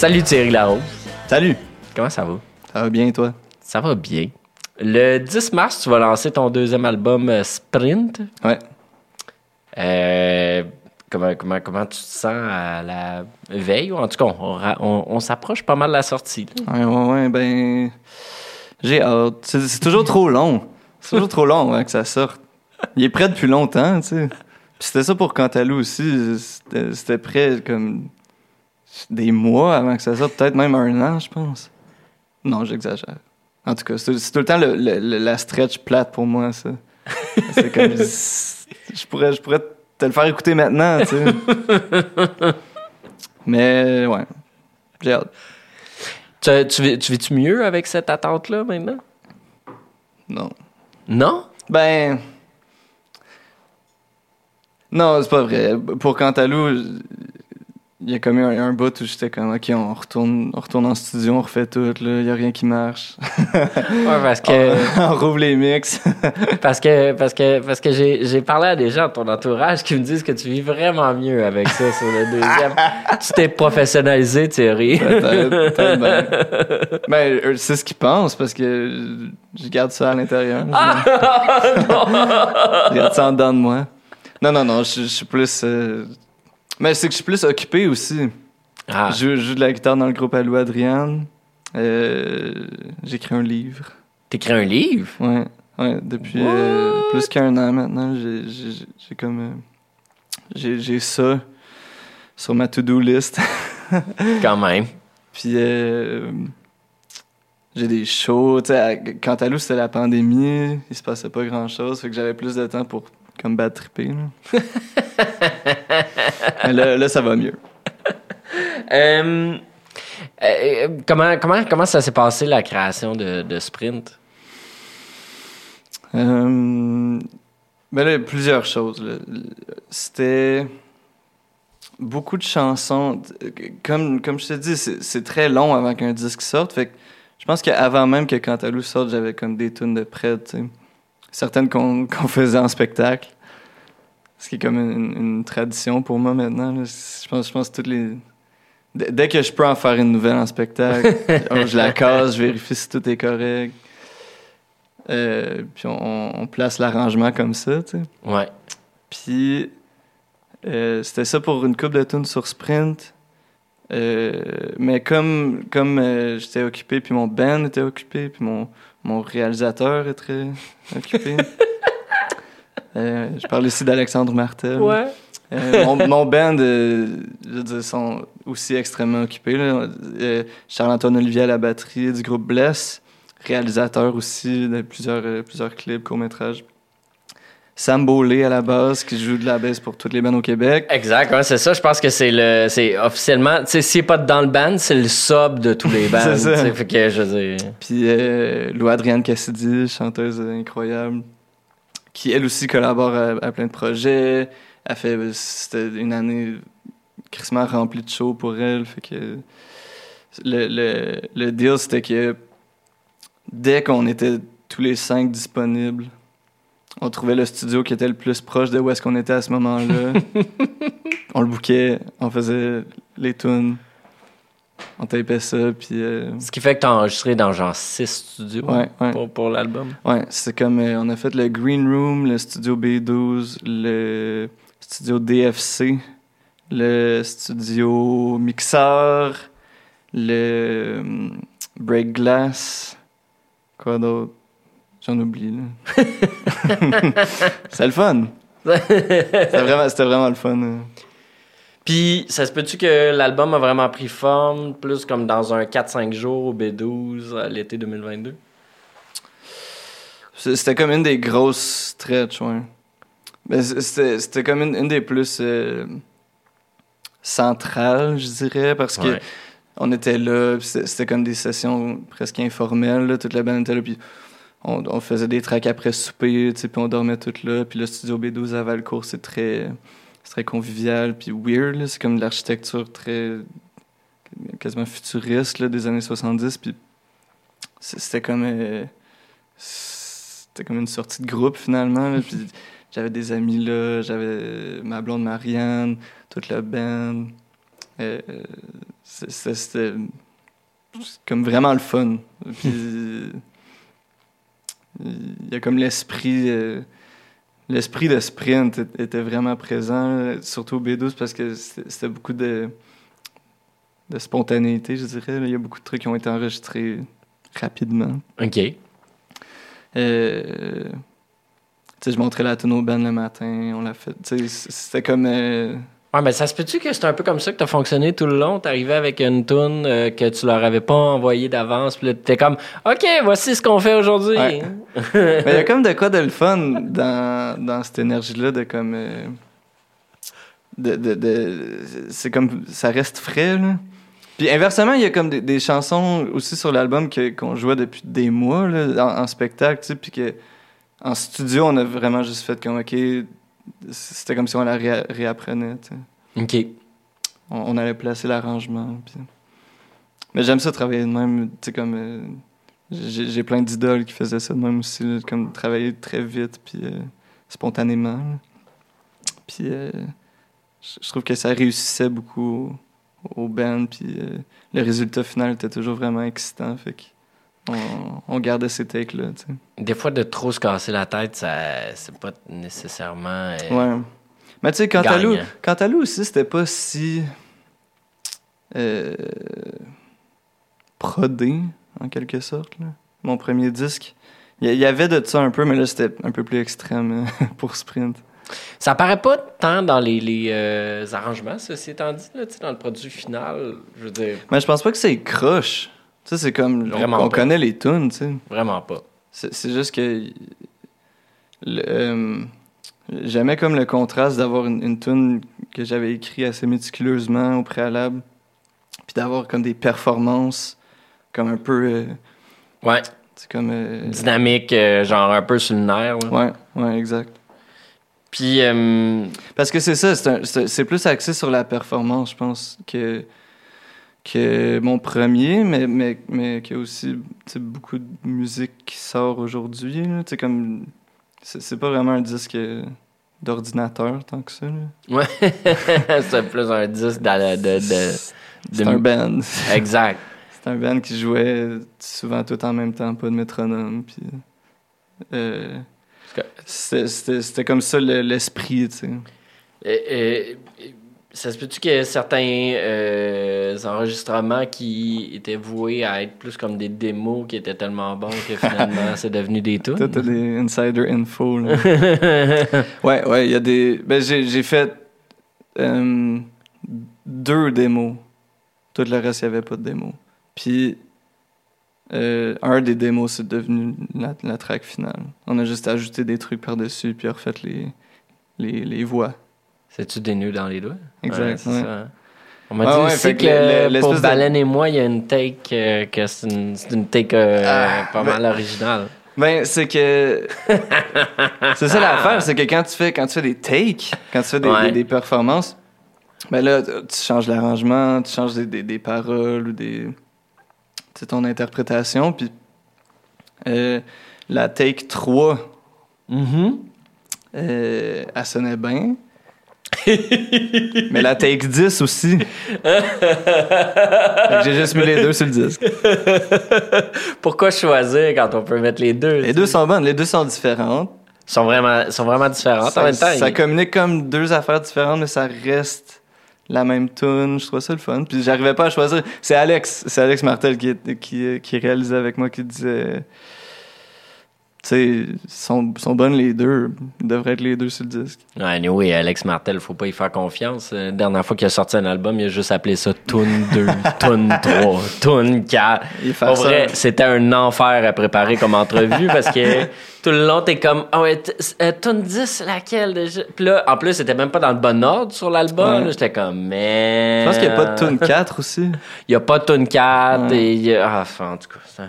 Salut Thierry Larose. Salut! Comment ça va? Ça va bien, toi? Ça va bien. Le 10 mars, tu vas lancer ton deuxième album euh, Sprint. Ouais. Euh, comment, comment, comment tu te sens à la veille? Ou en tout cas, on, ra- on- on s'approche pas mal de la sortie. là. Ouais, ouais, ouais, ben. J'ai hâte. C'est toujours trop long. C'est toujours trop long avant que ça sorte. Il est prêt depuis longtemps, tu sais. Puis c'était ça pour Cantalou aussi. C'était prêt comme. Des mois avant que ça sorte. Peut-être même un an, je pense. Non, j'exagère. En tout cas, c'est tout le temps le- le- le- la stretch plate pour moi, ça. C'est comme. Je pourrais, je pourrais te le faire écouter maintenant, tu sais. Mais, ouais. J'ai hâte. Tu, tu, tu vis-tu mieux avec cette attente-là maintenant? Non. Non? Ben. Non, c'est pas vrai. Pour Cantalou, il y a comme eu un, un bout où j'étais comme, OK, on retourne, on retourne en studio, on refait tout, là, il y a rien qui marche. Ouais, parce que, on rouvre les mix. parce que, parce que, parce que j'ai, j'ai parlé à des gens de ton entourage qui me disent que tu vis vraiment mieux avec ça sur le deuxième. tu t'es professionnalisé, Thierry. Peut-être. Ben, c'est ce qu'ils pensent parce que je garde ça à l'intérieur. je garde ça en dedans de moi. Non, non, non, je, je suis plus. euh, Mais c'est que je suis plus occupé aussi. Ah, Je, je joue de la guitare dans le groupe Alou Adriane. Euh, J'écris un livre. t'écris un livre? Ouais, ouais depuis euh, plus qu'un an maintenant. J'ai- comme. euh, J'ai ça sur ma to-do list. Quand même. Puis euh, j'ai des shows. Tu sais, à- quand Lou, c'était la pandémie, il se passait pas grand-chose. Fait que j'avais plus de temps pour comme bad tripper. là. Mais là, là, ça va mieux. Euh, euh, comment, comment, comment ça s'est passé la création de, de Sprint? Euh, ben là, plusieurs choses. C'était beaucoup de chansons. Comme, comme je te dis, c'est très long avant qu'un disque sorte. Fait que je pense qu'avant même que Cantalou sorte, j'avais comme des tunes de près, tu sais. Certaines qu'on qu'on faisait en spectacle. Ce qui est comme une, une tradition pour moi maintenant. là. Je pense, je pense que toutes les... Dès dès que je peux en faire une nouvelle en spectacle, oh, je la casse, je vérifie si tout est correct. Euh, puis on, on place l'arrangement comme ça, tu sais. Ouais. Puis euh, c'était ça pour une coupe de tunes sur Sprint. Euh, mais comme, comme euh, j'étais occupé, puis mon band était occupé, puis mon, mon réalisateur est très occupé. Euh, je parle ici d'Alexandre Martel. Ouais. Mon, mon band, je veux dire, sont aussi extrêmement occupés. Charles-Antoine Olivier à la batterie du groupe Bless, réalisateur aussi de plusieurs, plusieurs clips, courts-métrages. Sam Beaulé à la basse, qui joue de la basse pour toutes les bands au Québec. Exact, ouais, c'est ça. Je pense que c'est le, c'est officiellement, tu sais, s'il n'est pas dans le band, c'est le sub de tous les bands. C'est ça. Fait que je veux dire. Puis euh, Lou-Adrienne Cassidy, chanteuse incroyable, qui elle aussi collabore à, à plein de projets. Elle fait, c'était une année crissement remplie de shows pour elle. Fait que le, le, le deal, c'était que dès qu'on était tous les cinq disponibles, on trouvait le studio qui était le plus proche de où est-ce qu'on était à ce moment-là. on le bouquait, on faisait les tunes, on tapait ça, puis... euh, Ce qui fait que tu as enregistré dans genre six studios Ouais, ouais. pour, pour l'album. Ouais, c'est comme euh, on a fait le Green Room, le studio B12, le studio DFC, le studio Mixeur, le hum, Break Glass, quoi d'autre? J'en oublie là. c'est le fun. C'était vraiment, c'était vraiment le fun. euh. Puis, ça se peut-tu que l'album a vraiment pris forme, plus comme dans un 4-5 jours au B12 à l'été 2022? C'est- C'était comme une des grosses stretches, ouais. Mais c- c'était c'était comme une, une des plus euh, centrales, je dirais, parce que Ouais. on était là, c'était c'était comme des sessions presque informelles, là, toute la bande était là, puis on, faisait des tracks après souper, puis on dormait toutes là, puis le studio B12 à Valcourt, c'est très, très convivial, puis weird, c'est comme de l'architecture très, quasiment futuriste, là, des années 70, puis c'était comme, euh, c'était comme une sortie de groupe, finalement, puis j'avais des amis là, j'avais ma blonde Marianne, toute la band, euh, c'était comme vraiment le fun. Puis il y a comme l'esprit euh, l'esprit de sprint était vraiment présent, surtout au B12 parce que c'était beaucoup de de spontanéité, je dirais. Il y a beaucoup de trucs qui ont été enregistrés rapidement. OK. Euh, tu sais, je montrais la tune au band le matin, on l'a fait. C'était comme. euh, Ouais, mais ça se peut-tu que c'est un peu comme ça que t'as fonctionné tout le long? T'arrivais avec une tune euh, que tu leur avais pas envoyée d'avance, puis là, t'es comme, OK, voici ce qu'on fait aujourd'hui. Ouais. Mais il y a comme de quoi de le fun dans, dans cette énergie-là, de comme. euh, de, de, de- c'est comme. Ça reste frais, là. Puis inversement, il y a comme des, des chansons aussi sur l'album que- qu'on jouait depuis des mois, là, en, en spectacle, tu sais, puis que. En studio, on a vraiment juste fait comme, OK. C'était comme si on la ré- réapprenait. OK. on, on allait placer l'arrangement. Mais j'aime ça travailler de même, tu sais, comme... euh, j'ai plein d'idoles qui faisaient ça de même aussi, là, comme travailler très vite, puis euh, spontanément. là. Puis euh, je trouve que ça réussissait beaucoup au, au band, puis le résultat final était toujours vraiment excitant, fait que on, on gardait ces takes-là. Des fois, de trop se casser la tête, ça, c'est pas nécessairement. euh, Ouais. Mais tu sais, quant à Lou, aussi, c'était pas si euh, prodé, en quelque sorte. Là. Mon premier disque. Il y, avait de ça un peu, mais là, c'était un peu plus extrême euh, pour Sprint. Ça paraît pas tant dans les, les euh, arrangements, ceci étant dit, là, dans le produit final. Je veux dire, Mais je pense pas que c'est croche. Tu sais, c'est comme. On, Vraiment on connaît les tunes, tu sais. vraiment pas. C'est juste que. le, euh, J'aimais comme le contraste d'avoir une, une tune que j'avais écrite assez méticuleusement au préalable, puis d'avoir comme des performances comme un peu. euh, Ouais. c'est comme. euh, Dynamique, euh, genre un peu sur le nerf. là. ouais, ouais, exact. Puis, Parce que c'est ça, c'est plus axé sur la performance, je pense, que, que mon premier, mais, mais, mais qu'il y a aussi beaucoup de musique qui sort aujourd'hui. comme. C'est pas vraiment un disque euh, d'ordinateur tant que ça. là. ouais. c'est plus un disque de. de, de- C'est de- un band. Exact. C'est un band qui jouait souvent tout en même temps, pas de métronome. Puis, euh, c'était- comme ça le- l'esprit, tu sais. Et ça se peut-tu qu'il y ait certains euh, enregistrements qui étaient voués à être plus comme des démos qui étaient tellement bons que finalement c'est devenu des tunes? t'as des insider info, là. Ouais, ouais, il y a des. Ben, j'ai j'ai fait euh, deux démos. Tout le reste, il n'y avait pas de démo. Puis, euh, un des démos, c'est devenu la, la track finale. On a juste ajouté des trucs par-dessus, puis refait les, les, les voix. C'est-tu des nœuds dans les doigts? Exact, c'est ouais. ça, hein. On m'a Ouais, dit aussi que le- pour de- Baleine et moi, il y a une take euh, que c'est une, take euh, Ah, pas ben- mal originale. Ben, c'est que. c'est ça l'affaire, c'est que quand tu fais, quand tu fais des takes, quand tu fais des, Ouais. des- des performances, ben là, tu changes l'arrangement, tu changes des, des- des paroles ou des. C'est ton interprétation, puis. euh, la take 3, Mhm. euh, elle sonnait bien. Mais la take 10 aussi. J'ai juste mis les deux sur le disque. Pourquoi choisir quand on peut mettre les deux? Les deux sont bonnes, les deux sont différentes. sont vraiment, sont vraiment différentes en Ça, même temps. ça il- communique comme deux affaires différentes, mais ça reste la même tune. Je trouve ça le fun. Puis j'arrivais pas à choisir. C'est Alex, c'est Alex Martel qui, qui, qui réalisait avec moi, qui disait, sais, sont, sont bonnes les deux. Ils devraient être les deux sur le disque. Ouais, anyway, Alex Martel, faut pas y faire confiance. Euh, La dernière fois qu'il a sorti un album, il a juste appelé ça Tune 2, Tune 3, Tune 4. Il est Pour farceur. vrai, c'était un enfer à préparer comme entrevue parce que tout le long, t'es comme, ah ouais, t- euh, Tune 10, c'est laquelle déjà? Puis là, en plus, c'était même pas dans le bon ordre sur l'album. Ouais. J'étais comme, mais. Je pense qu'il n'y a pas de tune 4 aussi. Il y a pas de Tune 4 Ouais. et ah, enfin, en tout cas,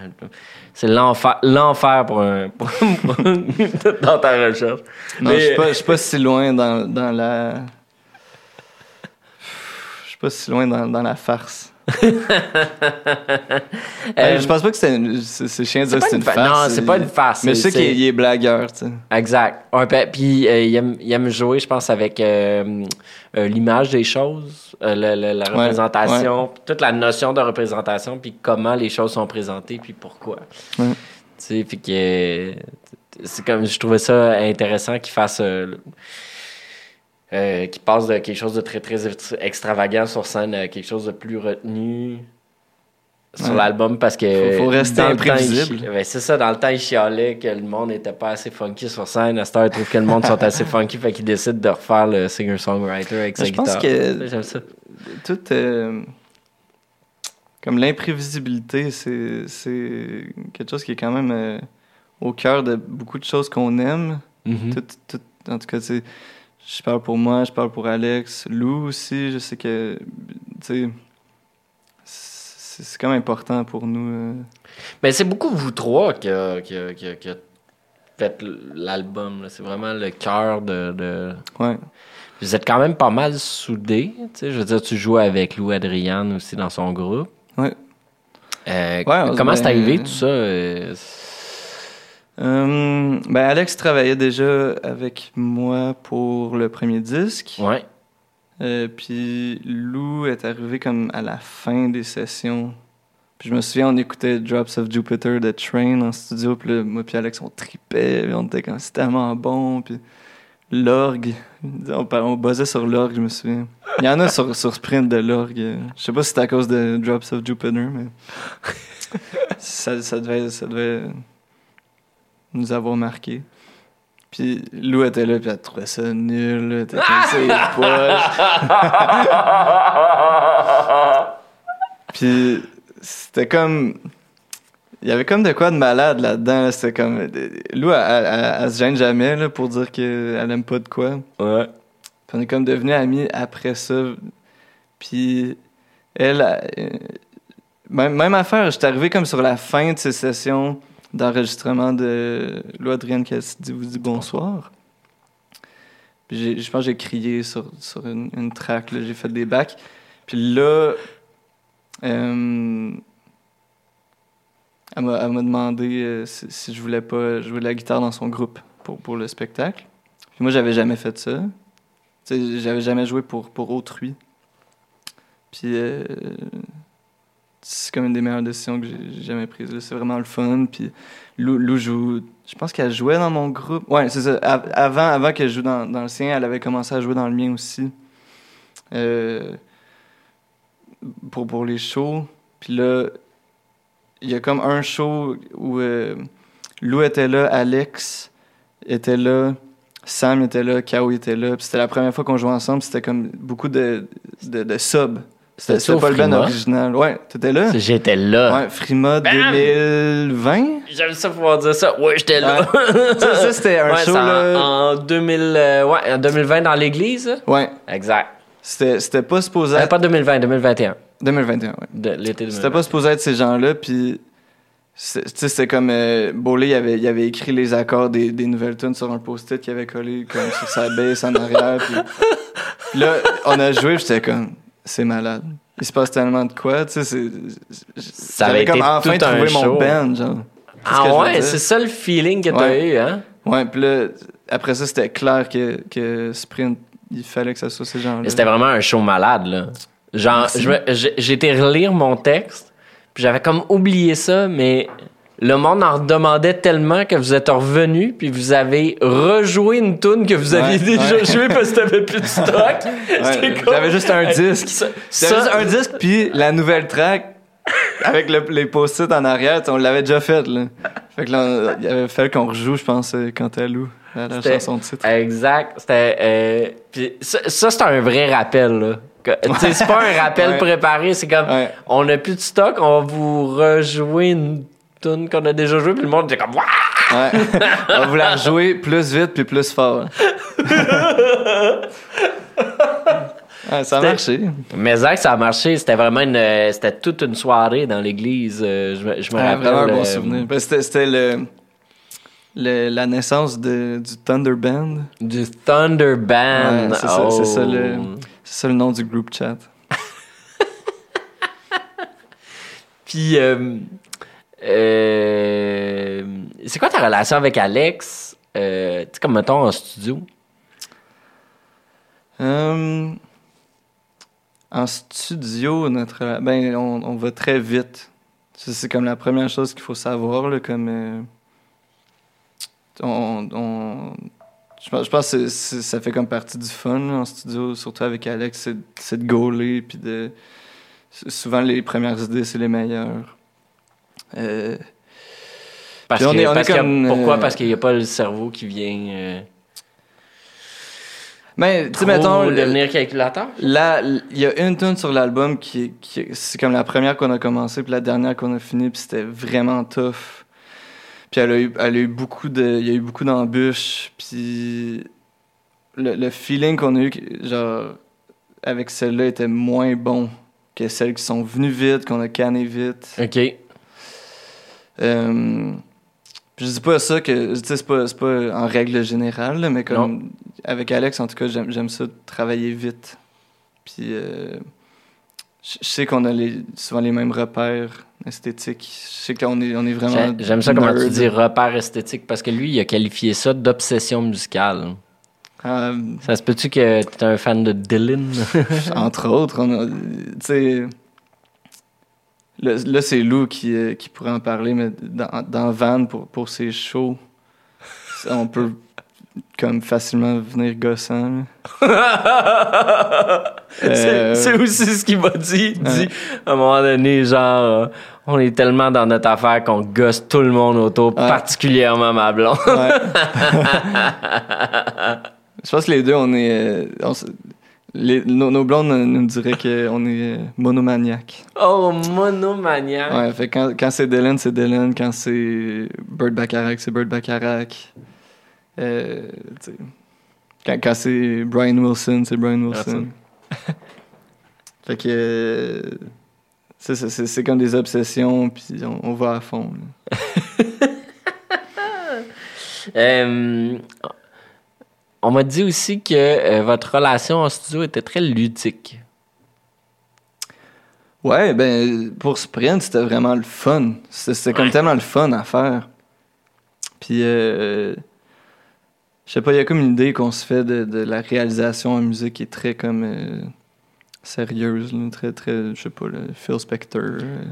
c'est l'enfer, l'enfer pour un, pour- dans ta recherche. Non, Mais- je suis pas, pas si loin dans, dans la. Je suis pas si loin dans, dans la farce. Euh, je pense pas que c'est chiant de dire c'est une une fa- farce. non, c'est pas une farce, Mais je c'est- sais qu'il est- blagueur, tu sais. Exact. Ouais, puis- euh, il, aime, il aime jouer, je pense, avec euh, euh, l'image des choses, euh, la, la- la Ouais, représentation, toute la notion de représentation, puis comment les choses sont présentées, puis pourquoi. Tu sais, puis que c'est comme je trouvais ça intéressant qu'il fasse. Euh, qu'il passe de quelque chose de très très ext- extravagant sur scène à quelque chose de plus retenu sur Ouais. l'album parce que Faut- faut rester imprévisible. ben, c'est ça dans le temps il chialait que le monde n'était pas assez funky sur scène à cette heure il trouve que le monde sont assez funky fait qu'il décide de refaire le singer songwriter avec sa Je pense guitare que- j'aime ça Tout. euh, comme l'imprévisibilité, c'est c'est quelque chose qui est quand même euh, au cœur de beaucoup de choses qu'on aime. Mhm. Tout, tout- en tout cas, sais, je parle pour moi, je parle pour Alex, Lou aussi, je sais que, tu sais, c'est même important pour nous. euh. Mais c'est beaucoup vous trois qui a, qui a- qui a- qui a fait l'album. C'est vraiment le cœur de, de- Ouais. Vous êtes quand même pas mal soudés. Je veux dire, tu joues avec Lou Adriane aussi dans son groupe. Ouais. Euh, Ouais, comment c'est arrivé tout ça? Euh, ben Alex travaillait déjà avec moi pour le premier disque. Ouais. Euh, puis Lou est arrivé comme à la fin des sessions. Puis je me souviens, on écoutait Drops of Jupiter de Train en studio. Puis là, moi puis Alex, on tripait. puis on était comme, c'est tellement bon. Puis l'orgue, on, buzzait sur l'orgue, je me souviens. Il y en a sur, sur Sprint de l'orgue. Je sais pas si c'est à cause de Drops of Jupiter, mais ça, ça, devait, ça devait nous avoir marqué. Puis Lou était là, puis elle trouvait ça nul. Elle était comme ça, il est poche. Puis c'était comme. Il y avait comme de quoi de malade là-dedans. là. C'était comme. Lou, elle, elle- elle- elle se gêne jamais là, pour dire qu'elle aime pas de quoi. Ouais. Puis on est comme devenus amis après ça. Puis elle, même, même affaire, j'étais arrivé comme sur la fin de ces sessions d'enregistrement de Lou Adrienne dit, vous dit bonsoir. Puis je pense que j'ai crié sur, sur une, une track, j'ai fait des bacs. Puis là, euh, elle m'a demandé euh, si, si je voulais pas jouer de la guitare dans son groupe pour, pour le spectacle. Puis moi, j'avais jamais fait ça. J'avais jamais joué pour, pour autrui. Puis euh, c'est comme une des meilleures décisions que j'ai jamais prises. C'est vraiment le fun. Puis Lou, joue. Je pense qu'elle jouait dans mon groupe. Ouais, c'est ça. Av- Avant, avant qu'elle joue dans, le sien, elle avait commencé à jouer dans le mien aussi. Euh, pour, pour les shows. Puis là, il y a comme un show où euh, Lou était là, Alex était là, Sam était là, Kao était là. C'était la première fois qu'on jouait ensemble. C'était comme beaucoup de, de, de subs. C'était pas le band Frima? original. Ouais, t'étais là? J'étais là. Ouais, Frima Bam! 2020. J'aime ça pouvoir dire ça. Ouais, j'étais là. ça, ça, c'était un Ouais, show, c'est en, là. en 2000, euh, ouais, en 2020 dans l'église. Ouais, Exact. c'était c'était pas supposé Euh, être... pas 2020, 2021. 2021, ouais. De l'été 2020. C'était pas supposé être ces gens-là, puis... c'est- Tu sais, c'était comme... Euh, Bolé, il avait, il avait écrit les accords des, des nouvelles tunes sur un post-it qu'il avait collé comme sur sa baisse en arrière, puis... là, on a joué, j'étais comme... C'est malade. Il se passe tellement de quoi, tu sais. Ça avait comme été enfin tout un mon show. band, genre. Ce Ah ouais, c'est ça le feeling que t'as Ouais. eu, hein? Ouais, puis là, après ça, c'était clair que, que Sprint, il fallait que ça soit ces gens-là. C'était vraiment un show malade, là. Genre, j'ai j'ai été relire mon texte, puis j'avais comme oublié ça, mais le monde en redemandait tellement que vous êtes revenu, puis vous avez rejoué une tune que vous aviez Ouais, déjà ouais. jouée parce que t'avais plus de stock. Ouais, comme- J'avais juste un disque. Ça, J'avais ça- juste un disque, puis la nouvelle track, avec le- les post-it en arrière, on l'avait déjà faite, là. Fait que là, on- il avait fallu qu'on rejoue, je pense, euh, quand à Lou, à la chanson de titre. Exact. C'était. euh, puis ça, ça, c'est un vrai rappel, là. C'est pas un rappel préparé, c'est comme on a plus de stock, on va vous rejouer une tune qu'on a déjà jouée, puis le monde était comme Wouah! Ouais. on va vous la rejouer plus vite puis plus fort. Ouais, ça a marché. Mais Zach, ça a marché. C'était vraiment une. euh, C'était toute une soirée dans l'église. euh, Je, me- je me Ouais, rappelle. vraiment un bon euh, souvenir. Ben, C'était c'était le, le- la naissance de, du Thunder Band. Du Thunder Band. Ouais, c'est ça- c'est ça le- Oh. C'est ça le nom du group chat. Puis, euh, euh, c'est quoi ta relation avec Alex? Euh, tu comme mettons en studio? Euh, en studio, notre, ben, on, on va très vite. C'est comme la première chose qu'il faut savoir. Là, comme, euh, on, on- je pense, que ça fait comme partie du fun en studio, surtout avec Alex, c'est c'est de gauler. Puis de, souvent, les premières idées, c'est les meilleures. Euh, Parce on que, est- on est parce que- comme, pourquoi? euh, Parce qu'il n'y a pas le cerveau qui vient euh, mais, tu sais, mettons, devenir calculateur? Là, il y a une tune sur l'album qui, qui c'est comme la première qu'on a commencé puis la dernière qu'on a fini puis c'était vraiment tough. Puis elle a eu, elle a eu beaucoup de, il y a eu beaucoup d'embûches puis le, le feeling qu'on a eu, genre avec celle-là était moins bon que celles qui sont venues vite, qu'on a canné vite. OK. Euh, je dis pas ça que, tu c'est pas, pas en règle générale, là, mais comme avec Alex, en tout cas, j'aime, ça travailler vite. Puis euh, je sais qu'on a les, souvent les mêmes repères esthétiques. Je sais qu'on est, on est vraiment. J'ai- J'aime ça comment tu dis repère esthétique parce que lui, il a qualifié ça d'obsession musicale. Euh, Ça se peut-tu que t'es un fan de Dylan? entre autres, on a, tu sais. Là, là, c'est Lou qui, euh, qui pourrait en parler, mais dans, dans Van, pour, pour ses shows, on peut comme facilement venir gossant. Euh, c'est aussi ce qu'il m'a dit. Il dit, Ouais. à un moment donné, genre, euh, on est tellement dans notre affaire qu'on gosse tout le monde autour, Ouais. particulièrement ma blonde. Ouais. Je pense que les deux, on est. on les- nos, nos blondes nous diraient qu'on est monomaniaques. oh, monomaniaque. Ouais, fait quand, quand c'est Dylan, c'est Dylan. Quand c'est Bird Bacharach, c'est Bird Bacharach. Euh, quand quand c'est Brian Wilson, c'est Brian Wilson. fait que. euh, c'est- comme des obsessions, puis on, on va à fond. Euh, on m'a dit aussi que euh, votre relation en studio était très ludique. Ouais, ben, pour Sprint, c'était vraiment le fun. C'était comme Ouais. tellement le fun à faire. Puis, euh, je sais pas, il y a comme une idée qu'on se fait de, de la réalisation en musique qui est très comme euh, sérieuse, très, très, je sais pas, le Phil Spector. euh,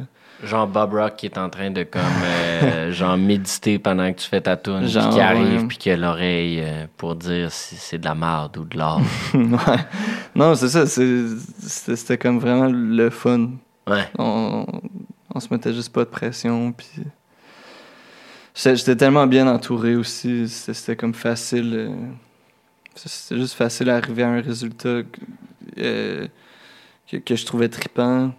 Genre Bob Rock qui est en train de comme euh, genre méditer pendant que tu fais ta tune, qui arrive puis qui a l'oreille euh, pour dire si c'est de la merde ou de l'or. ouais. Non, c'est ça, c'est- c'était comme vraiment le fun. ouais. On, on se mettait juste pas de pression, puis... J'étais tellement bien entouré aussi, c'était comme facile... euh, C'était juste facile d'arriver à un résultat que, que, que je trouvais trippant.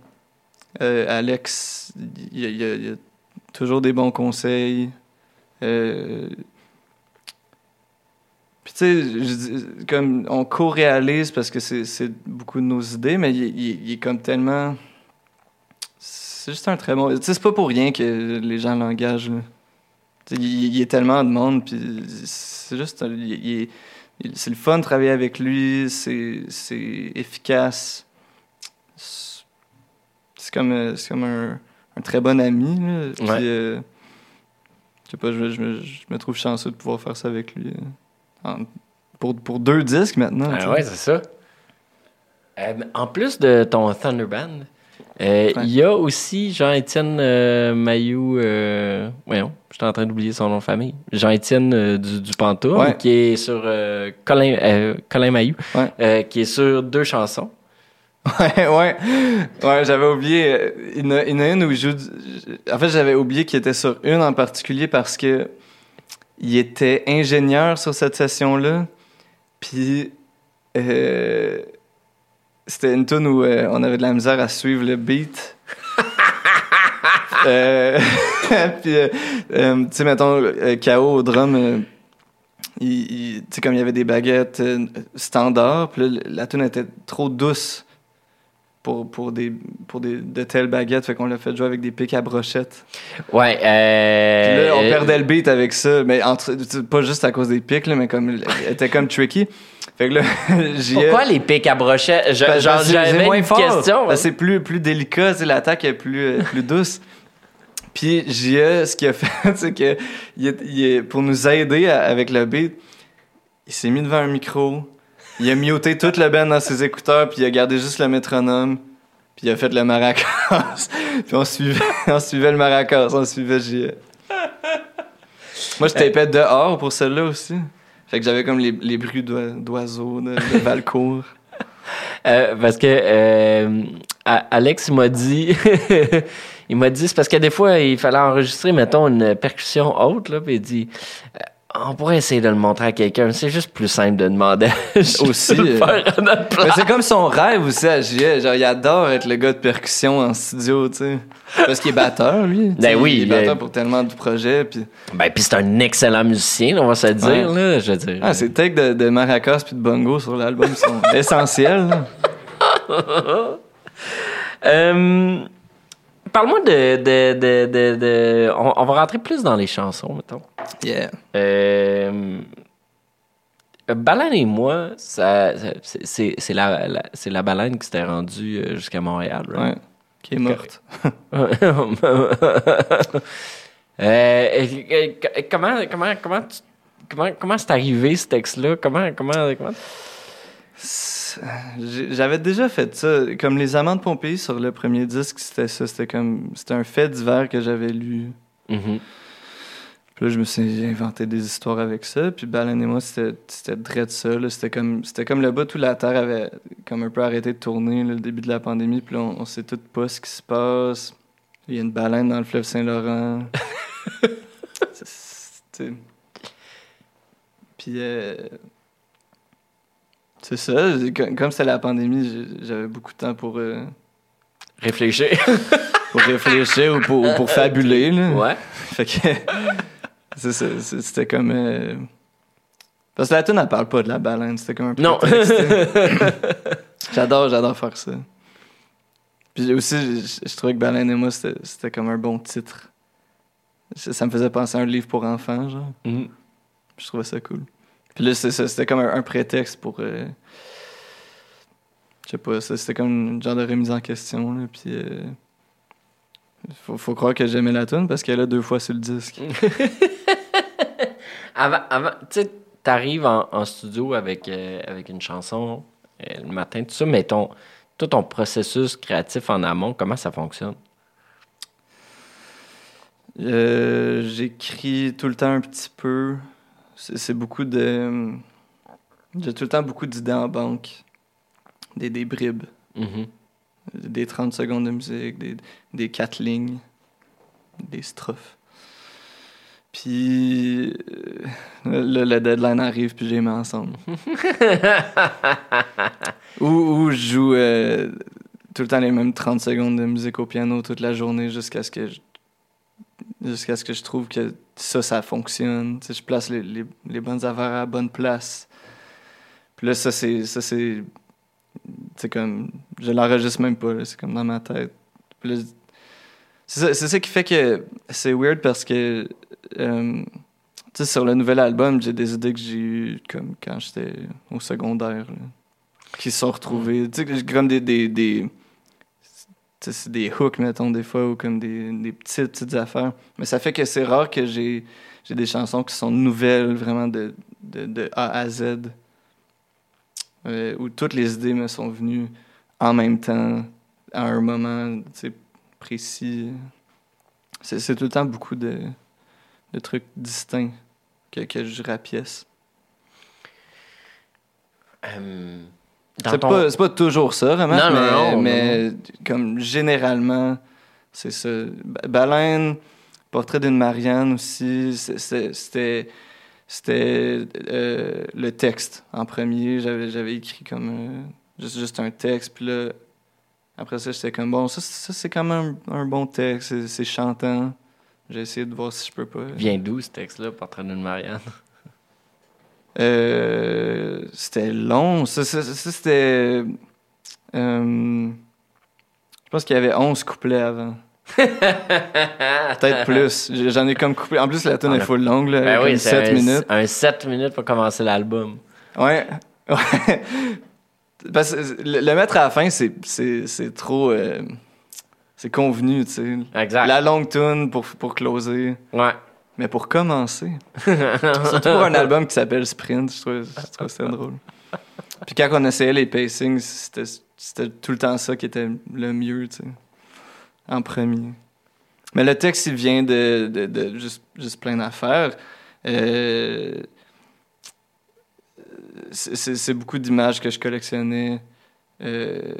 Euh, Alex, il y a, y a- y a toujours des bons conseils. Euh, Puis tu sais, comme on co-réalise parce que c'est beaucoup de nos idées, mais il, est comme tellement... C'est juste un très bon... Tu sais, c'est pas pour rien que les gens l'engagent, Il, il est tellement de monde, puis c'est juste... c'est le fun de travailler avec lui, c'est efficace. C'est comme, euh, comme un, un très bon ami, là. Puis, Ouais. euh, je sais pas, je, je me- je me trouve chanceux de pouvoir faire ça avec lui. euh, en- pour, pour deux disques maintenant. Ah ouais, c'est ça. Euh, en plus de ton Thunderband, euh, il y a aussi Jean-Étienne euh, Mailloux. Euh, voyons, j'étais en train d'oublier son nom de famille. Jean-Étienne du, du Pantoum, Ouais. qui est sur Colin, Colin Ouais. euh, qui est sur deux chansons. Ouais, ouais. Ouais, j'avais oublié. Il y en a, une où il joue. En fait, j'avais oublié qu'il était sur une en particulier parce que il était ingénieur sur cette session-là. Puis. euh, c'était une tune où euh, on avait de la misère à suivre le beat. Euh, puis, tu sais, mettons, KO au drum, il, il- tu sais, comme il y avait des baguettes standards, puis là, la tune était trop douce pour, pour, des, pour des, de telles baguettes. Fait qu'on l'a fait jouer avec des pics à brochettes. Ouais. Euh, Puis là, on euh, perdait le beat avec ça. Mais entre, pas juste à cause des pics, là, mais comme, était comme tricky. Fait que là, Pourquoi les pics à brochettes? Je- Parce- Genre, j'avais une fort. question. C'est plus, plus délicat, c'est l'attaque est plus, euh, plus douce. Puis J.E., ce qu'il a fait, c'est que il est- il est- pour nous aider à- avec le beat, il s'est mis devant un micro, il a muté toute le band dans ses écouteurs, puis il a gardé juste le métronome, puis il a fait le maracas. puis on suivait, on suivait le maracas, on suivait J.E. Moi, je tapais dehors pour celle-là aussi. Fait que j'avais comme les, les bruits d'oi- d'oiseaux, de, de Valcourt. Euh, parce que euh, Alex il m'a dit, il m'a dit, c'est parce que des fois, il fallait enregistrer, mettons, une percussion haute, là, puis il dit, on pourrait essayer de le montrer à quelqu'un. C'est juste plus simple de demander à Aussi, de euh, faire à notre place. Mais c'est comme son rêve aussi à JL. Genre, il adore être le gars de percussion en studio, tu sais. Parce qu'il est batteur, lui. Ben oui, Il est batteur pour tellement de projets. Puis... Ben, puis c'est un excellent musicien, on va se le dire, là, je veux dire. Ah, ces takes de, de maracas puis de bongo sur l'album sont essentiels. là. Euh, Parle-moi de, de, de, de, de- On, on va rentrer plus dans les chansons, mettons. Yeah. Euh, Baleine et moi, ça, c'est- c'est la, la- c'est la baleine qui s'était rendue euh, jusqu'à Montréal, Ouais. right? Qui est morte. Euh, comment comment comment tu- comment comment c'est arrivé ce texte-là? Comment comment comment J'avais déjà fait ça. Comme Les Amants de Pompéi sur le premier disque, c'était ça. C'était comme. C'était un fait divers que j'avais lu. Mhm. Puis là, je me suis inventé des histoires avec ça. Puis Baleine et moi, c'était très de ça. C'était comme, comme le bout où la Terre avait comme un peu arrêté de tourner, là, le début de la pandémie. Puis là, on, on sait tout pas ce qui se passe. Il y a une baleine dans le fleuve Saint-Laurent. Puis, euh, c'est ça. Comme c'était la pandémie, j'avais beaucoup de temps pour, euh, Réfléchir. pour réfléchir ou pour, ou pour fabuler. Là. ouais. Fait que c'est c'est- c'était comme euh, parce que la tune elle parle pas de la baleine, c'était comme un Non. prétexte. j'adore, j'adore faire ça. Puis aussi, je, je trouvais que Baleine et moi c'était comme un bon titre. Ça, ça me faisait penser à un livre pour enfants, genre. Mhm. Je trouvais ça cool. Puis là, c'était comme un, un prétexte pour. euh, je sais pas, c'était comme une genre de remise en question. Là, puis. euh, faut, faut croire que j'aimais la tune parce qu'elle a deux fois sur le disque. Avant, avant tu sais, t'arrives en, en studio avec, euh, avec une chanson le matin, tout ça, mais ton, tout ton processus créatif en amont, comment ça fonctionne? J'écris tout le temps un petit peu. C'est beaucoup de. J'ai tout le temps beaucoup d'idées en banque. Des, des bribes. Mhm. Des 30 secondes de musique, des, des quatre lignes, des strophes. Puis euh, le, le deadline arrive, puis je les mets ensemble. ou, ou je joue euh, tout le temps les mêmes 30 secondes de musique au piano toute la journée jusqu'à ce que je, jusqu'à ce que je trouve que ça, ça fonctionne. Tu sais, je place les, les, bonnes affaires à la bonne place. Puis là, ça, c'est. Ça, c'est comme. Je l'enregistre même pas, c'est comme dans ma tête. C'est ça, ça qui fait que c'est weird parce que. euh, tu sais, sur le nouvel album, j'ai des idées que j'ai eues comme quand j'étais au secondaire, là, qui se sont retrouvées. Tu sais, comme des. des, c'est des hooks, mettons, des fois, ou comme des, petites, petites affaires. Mais ça fait que c'est rare que j'ai, des chansons qui sont nouvelles, vraiment de, de, A à Z euh, où toutes les idées me sont venues en même temps, à un moment précis. C'est, tout le temps beaucoup de, de trucs distincts que, je rapièce. Dans C'est, ton- pas, pas toujours ça, vraiment, Non, mais, non, non, mais comme généralement, c'est ça. Ba- Baleine, Portrait d'une Marianne aussi, c'était c'était euh, le texte en premier. J'avais, écrit comme euh, juste, juste un texte, puis là, après ça, j'étais comme, bon, ça, ça c'est quand même un, bon texte, c'est, c'est chantant. J'ai essayé de voir si je peux pas. Vient d'où ce texte-là, Portrait d'une Marianne? Euh, c'était long. Ça, ça- ça, c'était. euh, Je pense qu'il y avait 11 couplets avant. Peut-être plus. J'en ai comme coupé. En plus, la tune On est full longue, là, Ben oui, c'est 7 un, minutes. un 7 minutes pour commencer l'album. Ouais. ouais. Parce que le, le mettre à la fin, c'est, c'est, c'est trop. euh, c'est convenu, tu sais. Exact. La longue tune pour, pour closer. Ouais. Mais pour commencer. Surtout pour un album qui s'appelle Sprint, je trouve, je trouve ça drôle. Puis quand on essayait les pacings, c'était, tout le temps ça qui était le mieux, tu sais. En premier. Mais le texte, il vient de, de, de juste, juste plein d'affaires. Euh, c'est, beaucoup d'images que je collectionnais euh,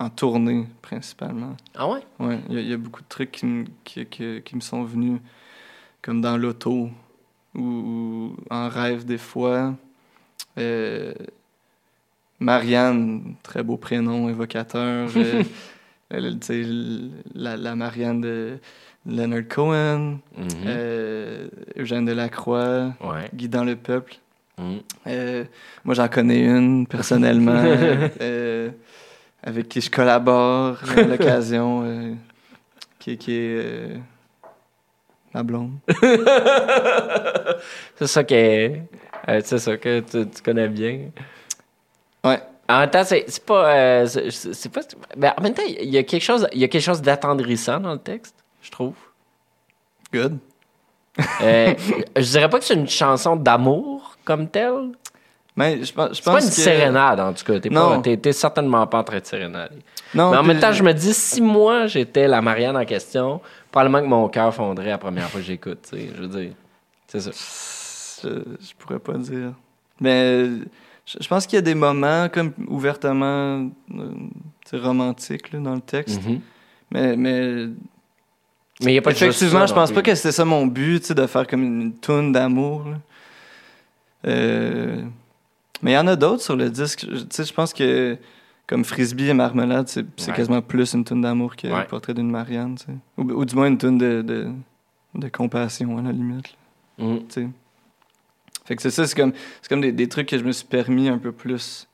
en tournée, principalement. Ah ouais? Ouais, il y, a- il y a beaucoup de trucs qui, qui- qui me sont venus, comme dans l'auto ou, ou en rêve des fois. Euh, Marianne, très beau prénom, évocateur. euh, la, la Marianne de Leonard Cohen, Mhm. euh, Eugène Delacroix, Ouais. Guidant le peuple. Mhm. Moi, j'en connais une personnellement, avec qui je collabore à l'occasion, qui, qui est ma blonde. c'est ça euh, c'est ça que tu, tu connais bien. Ouais. En même temps, c'est pas. euh, c'est pas. Mais en même temps, il y a quelque chose, il y a quelque chose d'attendrissant dans le texte, je trouve. Good. Euh, je dirais pas que c'est une chanson d'amour comme telle. Mais je pense, je C'est pas une que... sérénade, en tout cas. T'es, certainement pas en train de sérénader. Non, Mais en même temps, je me dis, si moi j'étais la Marianne en question, probablement que mon cœur fondrait la première fois que j'écoute. tu sais. Je veux dire, c'est ça. Je, je pourrais pas dire. Mais je, je pense qu'il y a des moments comme ouvertement euh, romantiques dans le texte. Mhm. Mais, mais Mais il y a pas Effectivement, je pense pas que c'était ça mon but, de faire comme une toune d'amour. Euh, Mais il y en a d'autres sur le disque. Je pense que comme Frisbee et Marmelade, c'est Ouais. quasiment plus une toune d'amour que Ouais. le portrait d'une Marianne, tu sais. Ou, ou du moins une toune de, de, de compassion, à la limite. Mhm. tu sais. Fait que c'est ça, c'est comme, c'est comme des, des trucs que je me suis permis un peu plus,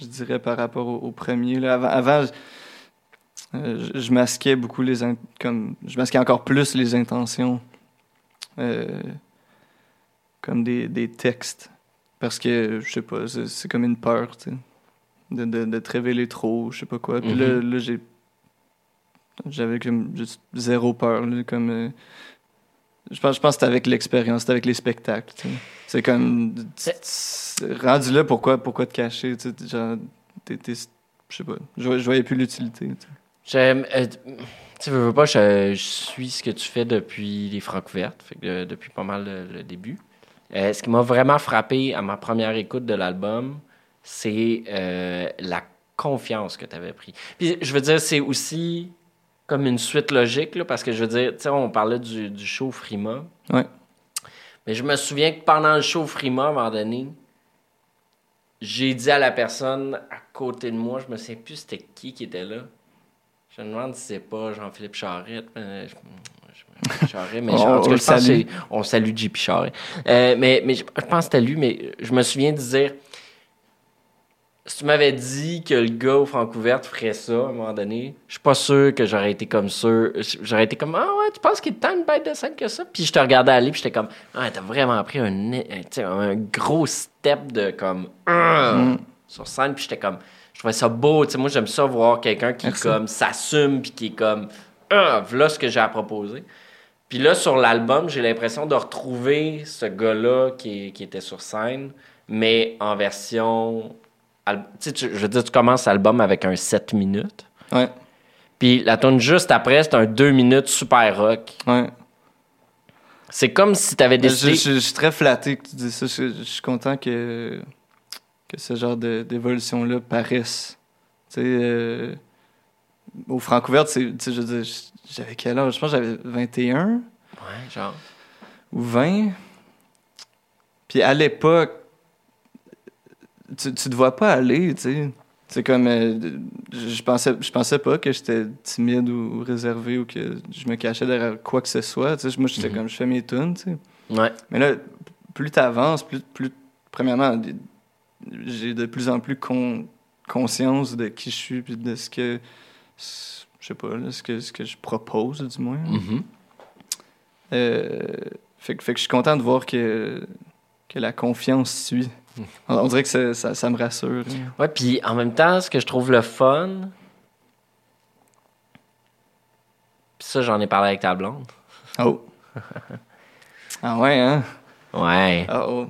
je dirais, par rapport au, au premier. Là. Avant, avant je, euh, je- je masquais beaucoup les... in- comme Je masquais encore plus les intentions. euh, comme des, des textes. Parce que, je sais pas, c'est c'est comme une peur, tu sais. De, de, de te révéler trop, je sais pas quoi. Puis là, Mhm. là j'ai... J'avais comme juste zéro peur, là, comme... euh, je pense, je pense que c'était avec l'expérience, c'était avec les spectacles. C'est comme. c'est- Rendu là, pourquoi, pourquoi te cacher? Genre, t'es- je sais pas. Je, voyais- je voyais plus l'utilité. tu. J'aime. euh, tu veux, veux pas, je, je suis ce que tu fais depuis les francs fait que, euh, depuis pas mal le, le début. Euh, ce qui m'a vraiment frappé à ma première écoute de l'album, c'est euh, la confiance que tu avais pris. Puis je veux dire, c'est aussi comme une suite logique, là, parce que je veux dire, tu sais, on parlait du, du show Frima. Ouais. Mais je me souviens que pendant le show Frima, à un moment donné, j'ai dit à la personne à côté de moi, je me souviens plus c'était qui qui était là. Je me demande si c'est pas Jean-Philippe Charette. mais je- Charest, mais On- en tout cas, je pense que salue. on salue JP Charest. Euh, mais, mais je, je pense que c'était lui, mais je me souviens de dire si tu m'avais dit que le gars au Francouverte ferait ça à un moment donné, je suis pas sûr que j'aurais été comme sûr. J'aurais été comme Ah ouais, tu penses qu'il est tant une bête de scène que ça? Puis je te regardais aller, puis j'étais comme Ah, t'as vraiment pris un, gros step de comme Ah! Mm. sur scène, puis j'étais comme je trouvais ça beau. Tu sais, moi, j'aime ça voir quelqu'un qui Merci. comme s'assume, puis qui est comme Ah, voilà ce que j'ai à proposer. Puis là, sur l'album, j'ai l'impression de retrouver ce gars-là qui, qui était sur scène, mais en version. Tu je veux dire, tu commences l'album avec un 7 minutes. Ouais. Puis la tune juste après, c'est un 2 minutes super rock. Ouais. C'est comme si tu avais je- décidé. je- je suis très flatté que tu dis ça. Je, je suis content que, que ce genre d'évolution-là paraisse. Tu sais, euh, au Francouverte, c'est, tu sais, je j'avais quel âge? Je pense que j'avais 21 Ouais, genre. ou 20. Puis à l'époque, tu, tu te vois pas aller, tu sais. C'est comme. euh, je, pensais, je pensais pas que j'étais timide ou réservé ou que je me cachais derrière quoi que ce soit. Tu sais, moi, j'étais Mhm. comme, je fais mes tunes, tu sais. Ouais. Mais là, plus tu avances, plus, plus. Premièrement, j'ai de plus en plus con- conscience de qui je suis puis de ce que je sais pas, là, ce, que, ce que je propose, du moins. Mhm. Euh, fait, que- fait que je suis content de voir que, que la confiance suit. On, on dirait que ça, ça, ça me rassure. Ouais, puis en même temps, ce que je trouve le fun. Puis ça, j'en ai parlé avec ta blonde. Oh! ah ouais, hein? Ouais. Ah oh.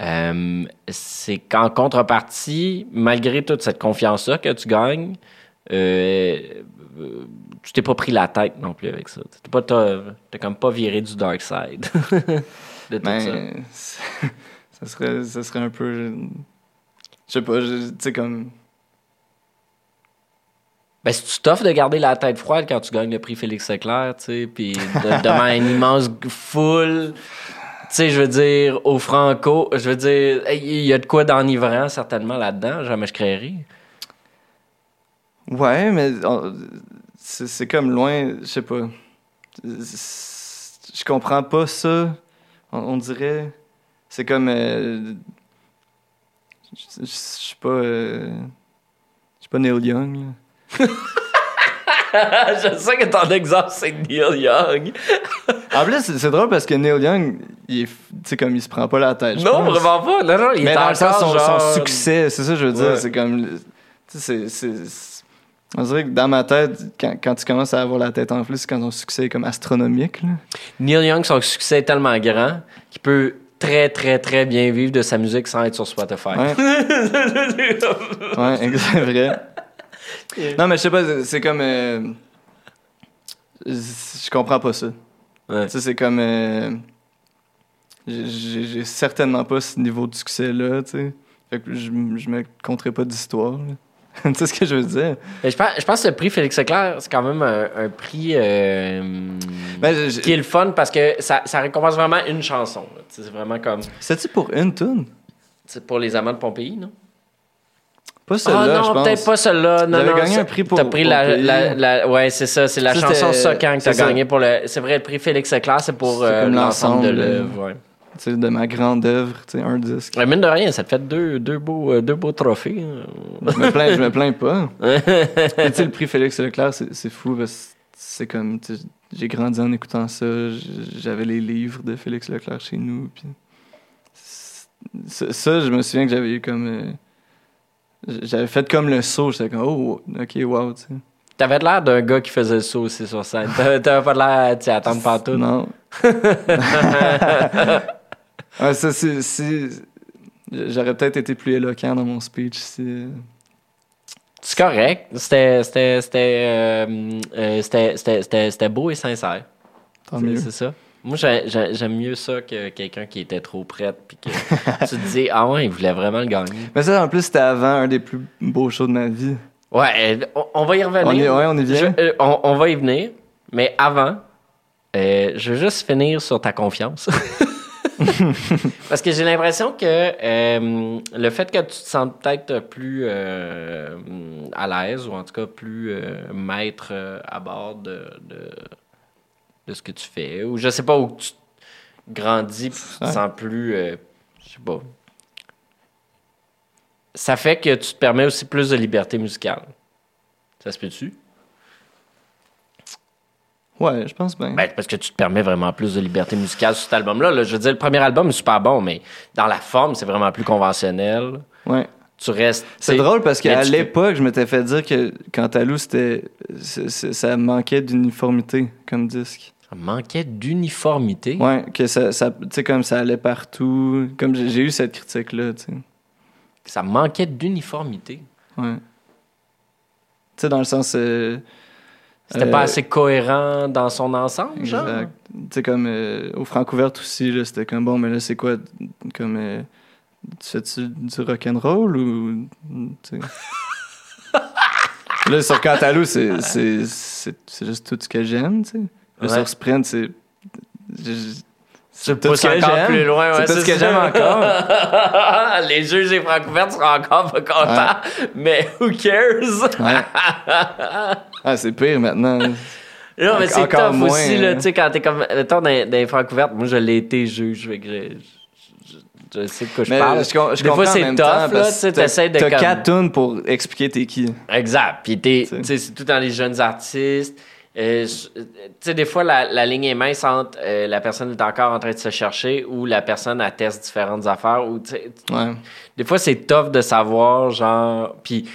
Euh, c'est qu'en contrepartie, malgré toute cette confiance-là que tu gagnes, euh, euh, tu t'es pas pris la tête non plus avec ça. T'es pas, t'as, t'as comme pas viré du dark side de tout ça. Ben, c'est- ça serait, ça serait un peu. Je sais pas, tu sais, comme. Ben, tu t'offres de garder la tête froide quand tu gagnes le prix Félix Leclerc, tu sais, puis de- devant une immense foule, tu sais, je veux dire, au Franco, je veux dire, il y a de quoi d'enivrant certainement là-dedans, jamais je créerais. Ouais, mais on- c'est c'est comme loin, je sais pas. C'est- Je comprends pas ça. On, on dirait. C'est comme. euh, je suis pas. euh, Je suis pas Neil Young. je sais que ton exemple, c'est Neil Young. En plus, c'est drôle parce que Neil Young, il est. Tu sais, comme il se prend pas la tête. Non, pense. vraiment pas. Non, non, il Mais est dans le sens, son, son genre- succès, c'est ça que je veux dire. Ouais. C'est comme. Tu sais, c'est- On dirait que dans ma tête, quand, quand tu commences à avoir la tête enflée, c'est quand ton succès est comme astronomique. Là. Neil Young, son succès est tellement grand qu'il peut très, très, très bien vivre de sa musique sans être sur Spotify. Ouais. ouais, c'est vrai. Non, mais je sais pas, c'est- comme. euh, je comprends pas ça. Ouais. Tu sais, c'est comme. euh, j'ai- certainement pas ce niveau de succès-là, tu sais. Fait que je me conterai pas d'histoire. tu sais ce que je veux dire? Mais je, pense, je pense que le prix Félix Leclerc, c'est quand même un, un prix euh, Ben, je- qui est le fun parce que ça, ça récompense vraiment une chanson. C'est vraiment comme. C'est-tu pour une tune? C'est pour les amants de Pompéi, non? Pas Ah celle-là, je non, peut-être pas celle-là. Non, non, gagné un prix pour- T'as pris la, Pompéi. la, la- Ouais, c'est ça. C'est la chanson Socan que t'as gagné pour le. C'est vrai, le prix Félix Leclerc, c'est pour euh, l'ensemble de l'œuvre. ouais. De ma grande œuvre, un disque. Mine de rien, ça te fait deux, deux, beaux, euh, deux beaux trophées. hein. Je me plains, je me plains pas. Mais tu sais, le prix Félix Leclerc, c'est fou c'est comme, j'ai grandi en écoutant ça. J'avais les livres de Félix Leclerc chez nous. Puis ça, je me souviens que j'avais eu comme. euh, j'avais fait comme le saut. J'étais comme, oh, ok, wow, tu sais. T'avais l'air d'un gars qui faisait le saut aussi sur scène. T'avais pas l'air, tu sais, attendre pantoute. Non. ouais, ça, c'est. J'aurais peut-être été plus éloquent dans mon speech si. C'est correct. C'était, c'était, c'était, euh, euh, c'était, c'était, c'était, c'était beau et sincère. Tant C'est- mieux. C'est ça. Moi, j'ai- j'ai- j'aime mieux ça que quelqu'un qui était trop prête puis que tu te dis, ah ouais, il voulait vraiment le gagner. Mais ça, en plus, c'était avant un des plus beaux shows de ma vie. Ouais, euh, on, on va y revenir. On y, ouais, on vient. Je- euh, on, on va y venir. Mais avant, euh, je veux juste finir sur ta confiance. Parce que j'ai l'impression que euh, le fait que tu te sentes peut-être plus euh, à l'aise, ou en tout cas plus euh, maître à bord de, de, de ce que tu fais, ou je sais pas où tu grandis, puis tu te sens plus. je sais pas. Ça fait que tu te permets aussi plus de liberté musicale. Ça se peut-tu? Ouais, je pense bien. Ben, parce que tu te permets vraiment plus de liberté musicale sur cet album-là. là. Je veux dire, le premier album est super bon, mais dans la forme, c'est vraiment plus conventionnel. ouais. Tu restes. C'est drôle parce qu'à tu l'époque, je m'étais fait dire que Cantalou, c'était. Ça manquait d'uniformité comme disque. Ça manquait d'uniformité? Ouais, que ça. ça tu sais, comme ça allait partout. Comme j'ai j'ai eu cette critique-là, tu sais. Ça manquait d'uniformité? Ouais. Tu sais, dans le sens. euh, C'était euh, pas assez cohérent dans son ensemble, genre? Exact. Tu sais, comme euh, au Francouverte aussi, c'était comme bon, mais là, c'est quoi Comme. euh, tu fais-tu du rock'n'roll ou. là, sur Cantalou, c'est juste tout ce que j'aime, tu sais. Là, Ouais. sur Sprint, c'est. Tu tout pousses ce que encore j'aime. plus loin. Ouais, C'est tout ce que j'aime encore. Les juges et francouvertes seront encore pas contents, mais who cares? Ah, c'est pire maintenant. Non, mais c'est tough moins, aussi, là, hein. tu sais, quand t'es comme, mettons, dans, dans les francouvertes, moi, je l'ai été juge, fait que je, je- je sais de quoi je Mais parle. je, je Des fois, c'est tough, temps, là, tu sais, de T'as comme- quatre tunes pour expliquer t'es qui. Exact. Puis t'es- tu sais, c'est tout dans les jeunes artistes. Euh, je- tu sais, des fois, la, la ligne est mince entre euh, la personne est encore en train de se chercher ou la personne atteste différentes affaires. Ou, Ouais. des fois, c'est tough de savoir, genre. Puis,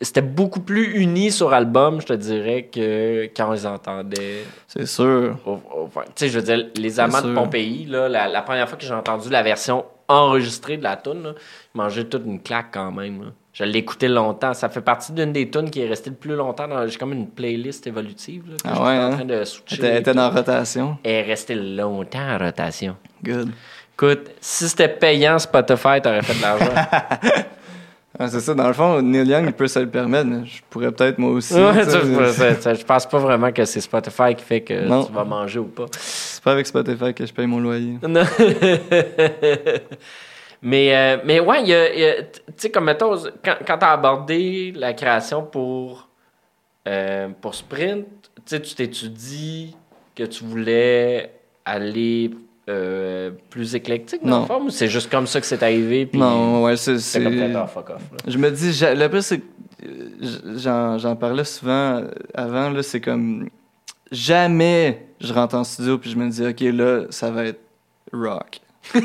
c'était beaucoup plus uni sur album, je te dirais, que quand ils entendaient. C'est sûr. Tu sais, je veux dire, les amants de. Pompéi, là, la, la première fois que j'ai entendu la version enregistrée de la tune, mangeaient toute une claque quand même. là. Je l'ai écouté longtemps. Ça fait partie d'une des tunes qui est restée le plus longtemps. dans- J'ai comme une playlist évolutive. Là, que Ah ouais, en hein? train de switcher. Elle était dans rotation. Elle est restée longtemps en rotation. Good. Écoute, si c'était payant Spotify, t'aurais fait de l'argent. Ah, c'est ça, dans le fond, Neil Young, il peut se le permettre, mais je pourrais peut-être moi aussi. Ouais, ça, ça, je pense pas vraiment que c'est Spotify qui fait que Non. tu vas manger ou pas. C'est pas avec Spotify que je paye mon loyer. Non. mais, euh, mais ouais, il y a, il y a- tu sais, comme mettons, quand, quand tu as abordé la création pour, euh, pour Sprint, tu t'étudies que tu voulais aller euh, plus éclectique dans Non. fond, ou c'est juste comme ça que c'est arrivé? Puis Non, ouais, c'est. c'est ah, fuck off. là. Je me dis, le plus, c'est j'en, parlais souvent avant, là, c'est comme jamais je rentre en studio puis je me dis, OK, là, ça va être rock.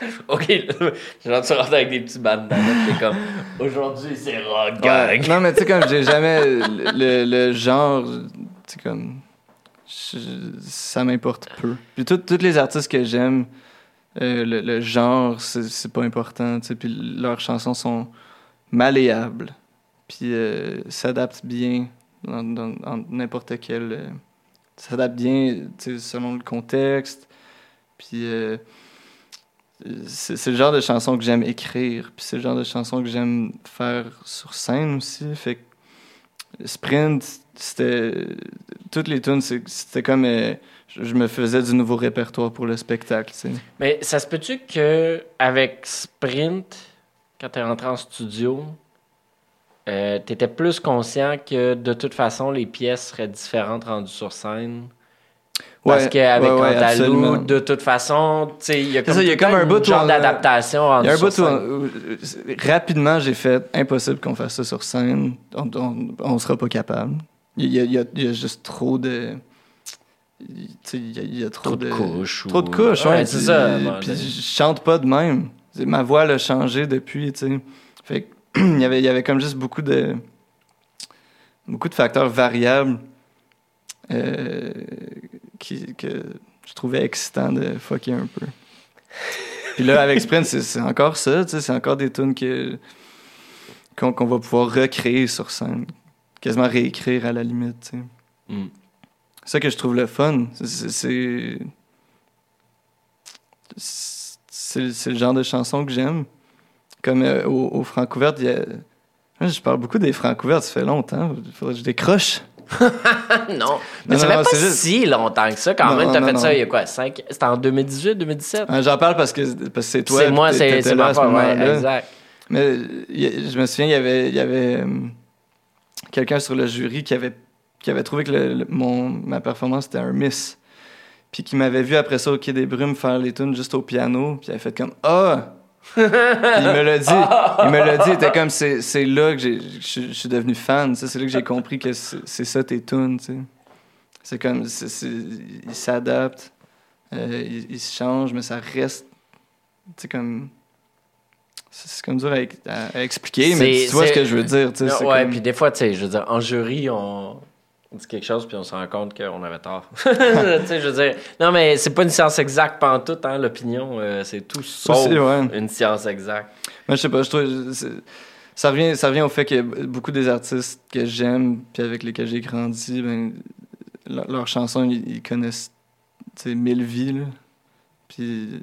Ok, genre tu rentres avec des petits bandanas, t'es comme aujourd'hui c'est rock gang. Ouais. Non, mais tu sais, comme j'ai jamais le, le- genre, tu sais, comme. je- ça m'importe peu. Puis tous les artistes que j'aime, euh, le, le genre, c'est pas important, tu sais. Puis leurs chansons sont malléables. Puis euh, s'adaptent bien dans n'importe quel. euh, s'adaptent bien, tu sais, selon le contexte. Puis. C'est le genre de chanson que j'aime écrire, puis c'est le genre de chanson que j'aime faire sur scène aussi. Fait que Sprint, c'était. Toutes les tunes, c'était comme. euh, je me faisais du nouveau répertoire pour le spectacle, tu sais. Mais ça se peut-tu que avec Sprint, quand t'es rentré en studio, euh, t'étais plus conscient que de toute façon les pièces seraient différentes rendues sur scène? Parce Ouais, qu'avec ouais, ouais, Andalou, de toute façon, il y a comme, ça, y a comme un bout genre on- d'adaptation Il y a un bout rapidement, j'ai fait impossible qu'on fasse ça sur scène. On, on, on sera pas capable. Il y a, y y juste trop de. Il y a, il y a trop, Trop de couches Trop ou- de couches, Ouais, c'est puis- ça, je chante pas de même. Ma voix elle a changé depuis, tu sais. Fait il y avait, y avait comme juste beaucoup de. Beaucoup de facteurs variables euh, qui, que je trouvais excitant de fucker un peu. Puis là, avec Sprint, c'est encore ça, tu sais. C'est encore des tunes qu'on va pouvoir recréer sur scène. Quasiment réécrire à la limite, tu sais. Mm. C'est ça que je trouve le fun. C'est- C'est. le genre de chanson que j'aime. Comme euh, au, au Francouverte, il y a. Je parle beaucoup des Francouvertes, ça fait longtemps. Il faudrait que je décroche. non, mais Non, ça non, fait non, pas c'est juste- si longtemps que ça. Quand même, t'as fait ça il y a quoi? 5... C'était en 2018, 2017? Euh, J'en parle parce que parce que c'est toi. c'est moi, c'est c'est ma part, ouais, moment-là. exact. Mais je me souviens, il y avait, il y avait euh, quelqu'un sur le jury qui avait, qui avait trouvé que le- le- mon, ma performance était un miss. Puis qui m'avait vu après ça au Quai des Brumes faire les tunes juste au piano. Puis il avait fait comme Ah! Il me l'a dit. Il me l'a dit. Il était comme C'est c'est là que je suis- devenu fan. C'est là que j'ai compris que c'est c'est ça tes tunes. C'est comme. c'est- c'est- il s'adapte. euh, il, il se change, mais ça reste. Sais, comme. C'est c'est comme dur à, expliquer, mais C'est- tu vois ce c'est- que je veux dire. c'est ouais, comme- puis des fois, tu sais, je veux dire, en jury, on dit quelque chose, puis on se rend compte qu'on avait tort. tu sais, je veux dire, non, mais c'est pas une science exacte pendant tout, hein, l'opinion, euh, c'est tout sauf Aussi, ouais. une science exacte. Moi, je sais pas, je trouve. Ça revient, ça revient au fait que beaucoup des artistes que j'aime puis avec lesquels j'ai grandi, ben, leur- leurs chansons, ils, ils connaissent mille vies. Là. Puis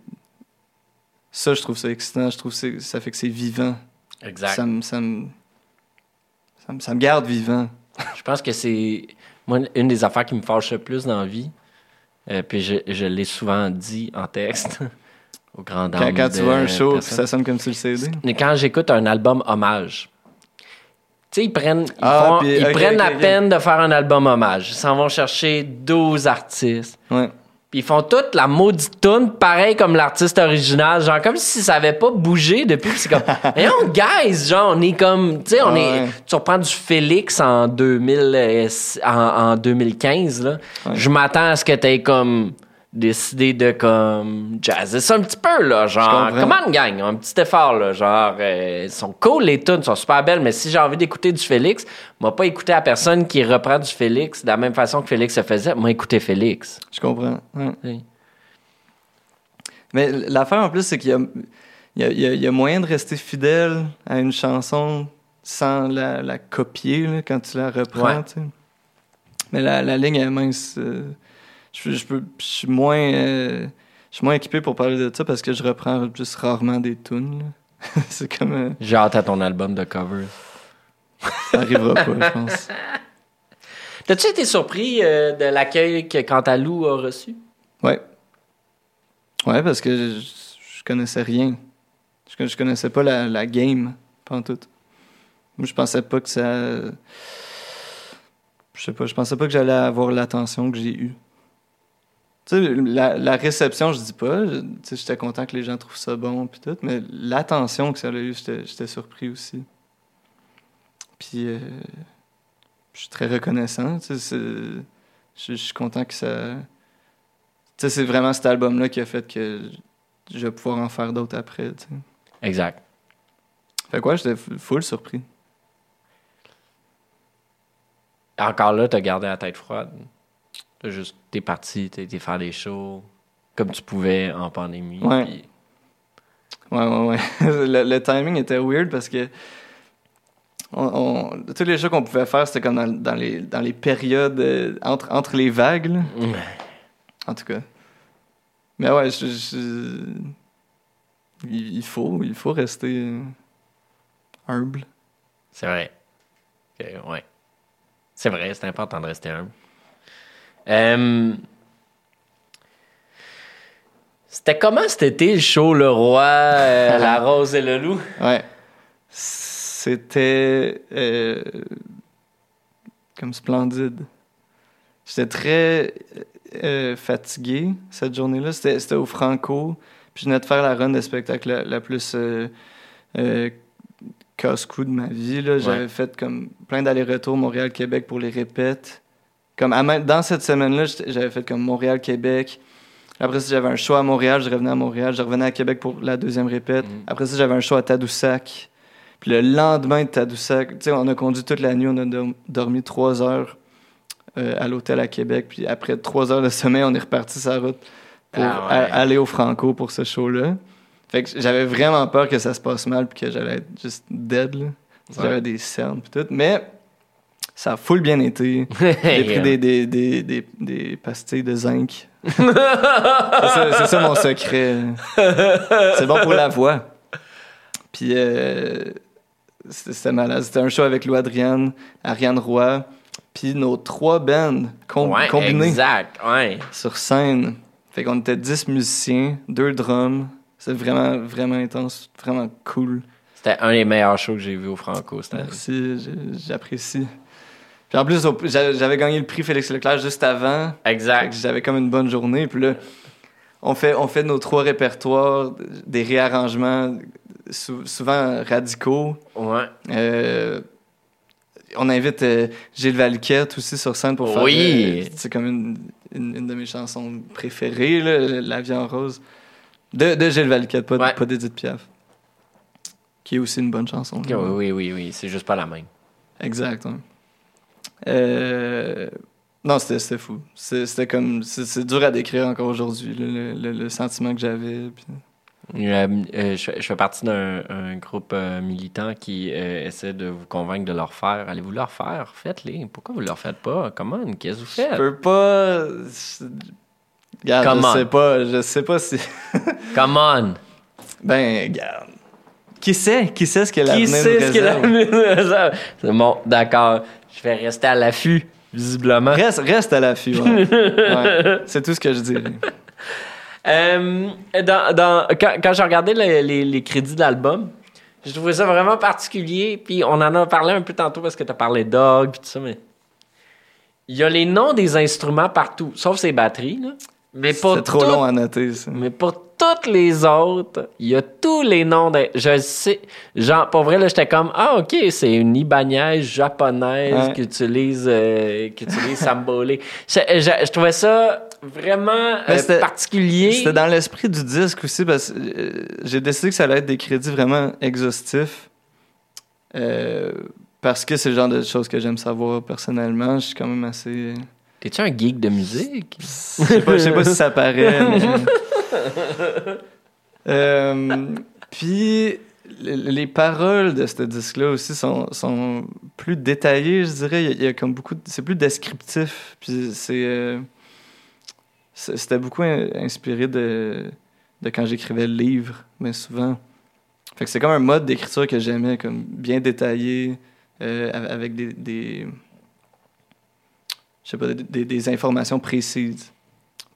ça, je trouve ça excitant. Je trouve que ça fait que c'est vivant. Exact. Ça, me, ça, me, ça me garde vivant. Je pense que c'est, moi, une des affaires qui me fâche le plus dans la vie, euh, puis je, je l'ai souvent dit en texte, au grand Quand, quand tu vois un show ça sonne comme sur le CD. Mais quand j'écoute un album hommage, tu sais, ils prennent, ils Ah, font- puis- ils ok, prennent la peine de faire un album hommage. Ils s'en vont chercher 12 artistes. Ouais. Puis ils font toute la maudite tune pareil comme l'artiste original, genre comme si ça avait pas bougé depuis. Puis c'est comme, mais on guys, genre on est comme, tu sais, on est, ouais. tu reprends du Félix en 2000, euh, en, en 2015 là. Je m'attends à ce que t'aies comme décidé de comme jazzer ça un petit peu là, genre comment gang, un petit effort là, genre euh, ils sont cool les tunes, sont super belles, mais si j'ai envie d'écouter du Félix, moi pas écouter la personne qui reprend du Félix de la même façon que Félix se faisait, moi écouter Félix. Je comprends. ouais. Oui. Mais l'affaire en plus, c'est qu'il y a, il y, a, y y moyen de rester fidèle à une chanson sans la, la copier là, quand tu la reprends. Ouais. tu sais. Mais la, la ligne est mince. euh, je, je, peux, je suis moins, euh, je suis moins équipé pour parler de ça parce que je reprends juste rarement des tunes. c'est comme. euh, J'ai hâte à ton album de covers. ça arrivera pas, je pense. T'as-tu été surpris euh, de l'accueil que Cantalou a reçu? Ouais. Ouais, parce que je, je connaissais rien. Je, con- je connaissais pas la, la game, pas en tout. Moi, je pensais pas que ça. Je sais pas, je pensais pas que j'allais avoir l'attention que j'ai eue. Tu sais, la, la réception, je dis pas. je- tu sais, J'étais content que les gens trouvent ça bon, puis tout, mais l'attention que ça a eu, j'étais surpris aussi. Puis, euh, je suis très reconnaissant. tu sais, Je suis content que ça. Tu sais, c'est vraiment cet album-là qui a fait que je vais pouvoir en faire d'autres après. tu sais. Exact. Fait quoi, j'étais full surpris. Encore là, t'as gardé la tête froide. T'as juste, t'es parti, t'as été faire des shows comme tu pouvais en pandémie. Ouais. Ouais, ouais, ouais. le, le timing était weird parce que on, on- tous les shows qu'on pouvait faire, c'était comme dans, dans les, dans les périodes euh, entre, entre les vagues, là. en tout cas. Mais ouais, je, je- il, il faut, il faut rester humble. C'est vrai. Ouais. C'est vrai, c'est important de rester humble. Euh, C'était comment cet été le show Le Roi, euh, La Rose et le Loup? Ouais. C'était euh, comme splendide. J'étais très euh, fatigué cette journée-là. C'était au Franco. Puis je venais de faire la run de spectacle la, la plus casse-cou de ma vie. J'avais Ouais. fait comme plein d'allers-retours Montréal-Québec pour les répètes. Comme à dans cette semaine-là, j'avais fait comme Montréal-Québec. Après ça, j'avais un show à Montréal, je revenais à Montréal, je revenais à Québec pour la deuxième répète. Mhm. Après ça, j'avais un show à Tadoussac. Puis le lendemain de Tadoussac, tu sais, on a conduit toute la nuit, on a dor- dormi trois heures euh, à l'hôtel à Québec. Puis après trois heures de sommeil, on est reparti sur la route pour Ah ouais. aller au Franco pour ce show-là. Fait que j'avais vraiment peur que ça se passe mal puis que j'allais être juste dead, là. Ouais. J'avais des cernes puis tout. Mais ça a full bien été. J'ai pris des, des, des, des, des pastilles de zinc. c'est ça, c'est ça mon secret. C'est bon pour la voix. Puis euh, c'était c'était malade. C'était un show avec Lou Adrienne, Ariane Roy, puis nos trois bands com- ouais, combinés exact, ouais. sur scène. Fait qu'on était 10 musiciens, deux drums. C'était vraiment, vraiment intense, vraiment cool. C'était un des meilleurs shows que j'ai vu au Franco. C'était Merci, j'apprécie. En plus, j'avais gagné le prix Félix Leclerc juste avant. Exact. J'avais comme une bonne journée. Puis là, on fait, on fait nos trois répertoires, des réarrangements sou- souvent radicaux. Ouais. Euh, on invite euh, Gilles Valiquette aussi sur scène pour faire. Oui. euh, C'est comme une, une, une de mes chansons préférées, là, La vie en rose. De, de Gilles Valiquette, pas, Ouais. pas d'Edith Piaf. Qui est aussi une bonne chanson. Oui, oui, oui, oui. C'est juste pas la même. Exact, ouais. Euh, Non, c'était c'était fou. C'est- C'était comme. C'est dur à décrire encore aujourd'hui, le, le- le sentiment que j'avais. puis- Euh, euh, je, je fais partie d'un un groupe euh, militant qui essaie de vous convaincre de le refaire. Allez-vous le refaire? Faites-les. Pourquoi vous le refaites pas? Comment? Qu'est-ce que vous Je faites? peux pas. je- Regarde, Come je on. sais pas. Je sais pas si. Come on! Ben, regarde. Qui sait? Qui sait ce que Qui l'avenir sait nous ce qu'il a réserve? C'est bon, d'accord. Je vais rester à l'affût, visiblement. Reste, reste à l'affût, ouais. Ouais, C'est tout ce que je dirais. Euh, dans, dans- quand, quand j'ai regardé le- les, les crédits de l'album, j'ai trouvé ça vraiment particulier. Puis on en a parlé un peu tantôt parce que tu as parlé dog puis tout ça, mais il y a les noms des instruments partout, sauf ces batteries. Là. Mais C'est trop long à noter, ça. Mais pour toutes les autres, il y a tous les noms de. Je sais. Genre, pour vrai, là, j'étais comme Ah, ok, c'est une Ibanez japonaise Ouais. qui utilise, euh, qui utilise Sambolé. Je, je- je trouvais ça vraiment euh, particulier. C'était dans l'esprit du disque aussi, parce que euh, j'ai décidé que ça allait être des crédits vraiment exhaustifs. Euh, parce que c'est le genre de choses que j'aime savoir personnellement. Je suis quand même assez. T'es-tu un geek de musique? Je sais pas, pas si ça paraît. mais- Euh, puis les, les paroles de ce disque-là aussi sont, plus détaillées, je dirais. Il y a, comme beaucoup. C'est plus descriptif. Puis euh, C'était beaucoup in- inspiré de, quand j'écrivais le livre, mais souvent. C'est comme un mode d'écriture que j'aimais, comme bien détaillé, euh, av- avec des. je sais pas, des informations précises.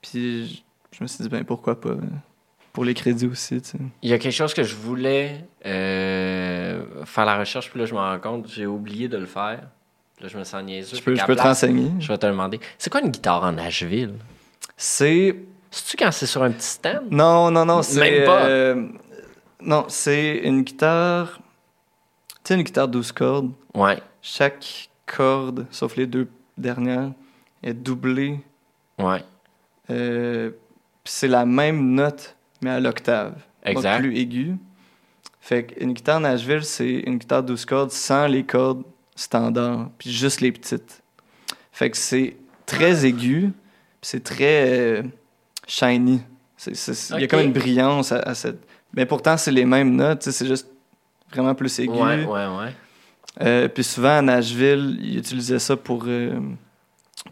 Puis je, me suis dit, ben pourquoi pas. Pour les crédits aussi, tu sais. Il y a quelque chose que je voulais euh, faire la recherche, puis là, je me rends compte, j'ai oublié de le faire. Puis Là, je me sens niaiseux. Je peux, je peux te renseigner. Je vais te demander. C'est quoi une guitare en Nashville? C'est. C'est-tu quand c'est sur un petit stand? Non, non, non, c'est. Même pas. euh, non, c'est une guitare. Tu sais, une guitare 12 cordes. Ouais. Chaque corde, sauf les deux dernières, est doublée. Ouais. Euh, puis c'est la même note, mais à l'octave. pas Exact. plus aiguë. Fait qu'une guitare Nashville, c'est une guitare 12 cordes sans les cordes standards, puis juste les petites. Fait que c'est très aigu, puis c'est très euh, shiny. Il y a comme une brillance à, à cette... Mais pourtant, c'est les mêmes notes, c'est juste vraiment plus aigu. Ouais, ouais, ouais. Euh, puis souvent, à Nashville, ils utilisaient ça pour, euh,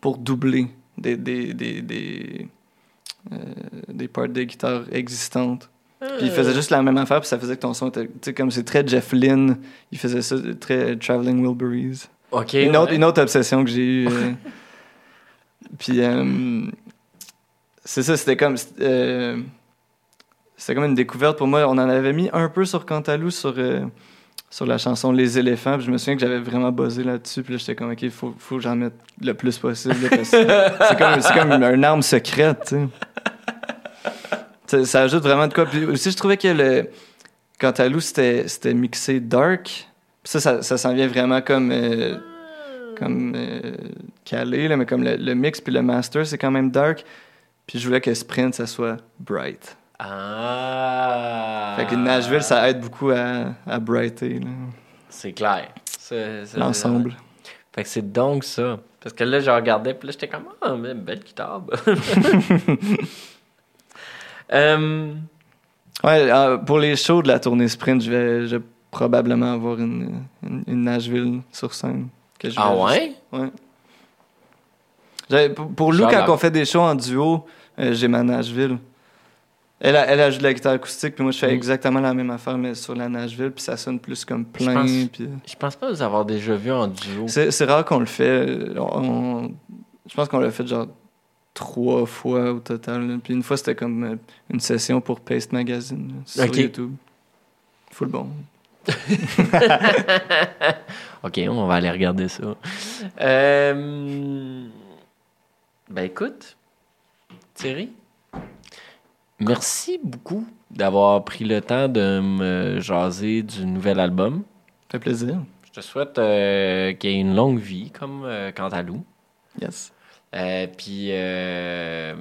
pour doubler des, des, des, des, des parts de guitare existantes. Puis ils faisaient juste la même affaire, puis ça faisait que ton son était... Tu sais, comme c'est très Jeff Lynne, il faisait ça très Traveling Wilburys. OK. Une, autre, ouais. une autre obsession que j'ai eue. euh, puis euh, c'est ça, c'était comme... euh, c'était comme une découverte pour moi. On en avait mis un peu sur Cantalou, sur, euh, sur la chanson Les éléphants. Puis je me souviens que j'avais vraiment buzzé là-dessus. Puis là, j'étais comme, OK, il faut, faut que j'en mette le plus possible. c'est comme, c'est comme une arme secrète, tu sais. Ça, ça ajoute vraiment de quoi. Puis aussi, je trouvais que le Cantalou, c'était c'était mixé dark. Puis ça, ça, ça s'en vient vraiment comme... euh, comme euh, calé, là, mais comme le, le mix puis le master, c'est quand même dark. Puis je voulais que Sprint, ça soit bright. Ah. Fait que Nashville, ça aide beaucoup à, à brighter là, C'est clair. L'ensemble. Fait que c'est donc ça. Parce que là, je regardais, puis là, j'étais comme, ah, mais belle guitare. Euh, Ouais, euh, pour les shows de la tournée Sprint, je vais, je vais probablement avoir une, une, une Nashville sur scène. Que je ah ouais? juste- ouais. Pour, pour Lou, quand on fait des shows en duo, euh, j'ai ma Nashville. Elle, a- elle a joué de la guitare acoustique, puis moi, je fais Mm. exactement la même affaire, mais sur la Nashville, puis ça sonne plus comme plein. pense- puis- Je pense pas vous avoir déjà vu en duo. C'est rare qu'on le fait. On- je pense qu'on l'a fait genre trois fois au total. là. Puis une fois, c'était comme euh, une session pour Paste Magazine là, sur. YouTube. Full bon. Ok, on va aller regarder ça. Euh, Ben écoute, Thierry, merci beaucoup d'avoir pris le temps de me jaser du nouvel album. Ça fait plaisir. Je te souhaite euh, qu'il y ait une longue vie comme euh, Cantalou. Yes. Euh, puis, euh,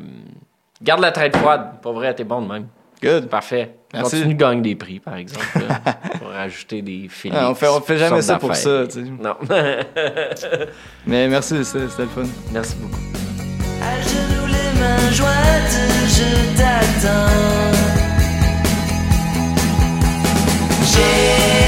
garde la traite froide. Pas vrai, t'es bon de même. Good. Parfait. Merci. Continue de gagner des prix, par exemple, là, pour ajouter des filets. Ah, on fait, on fait jamais ça pour ça. tu sais. Non. Mais merci, c'était c'était le fun. Merci beaucoup. À genoux, les mains jointes, je t'attends. J'ai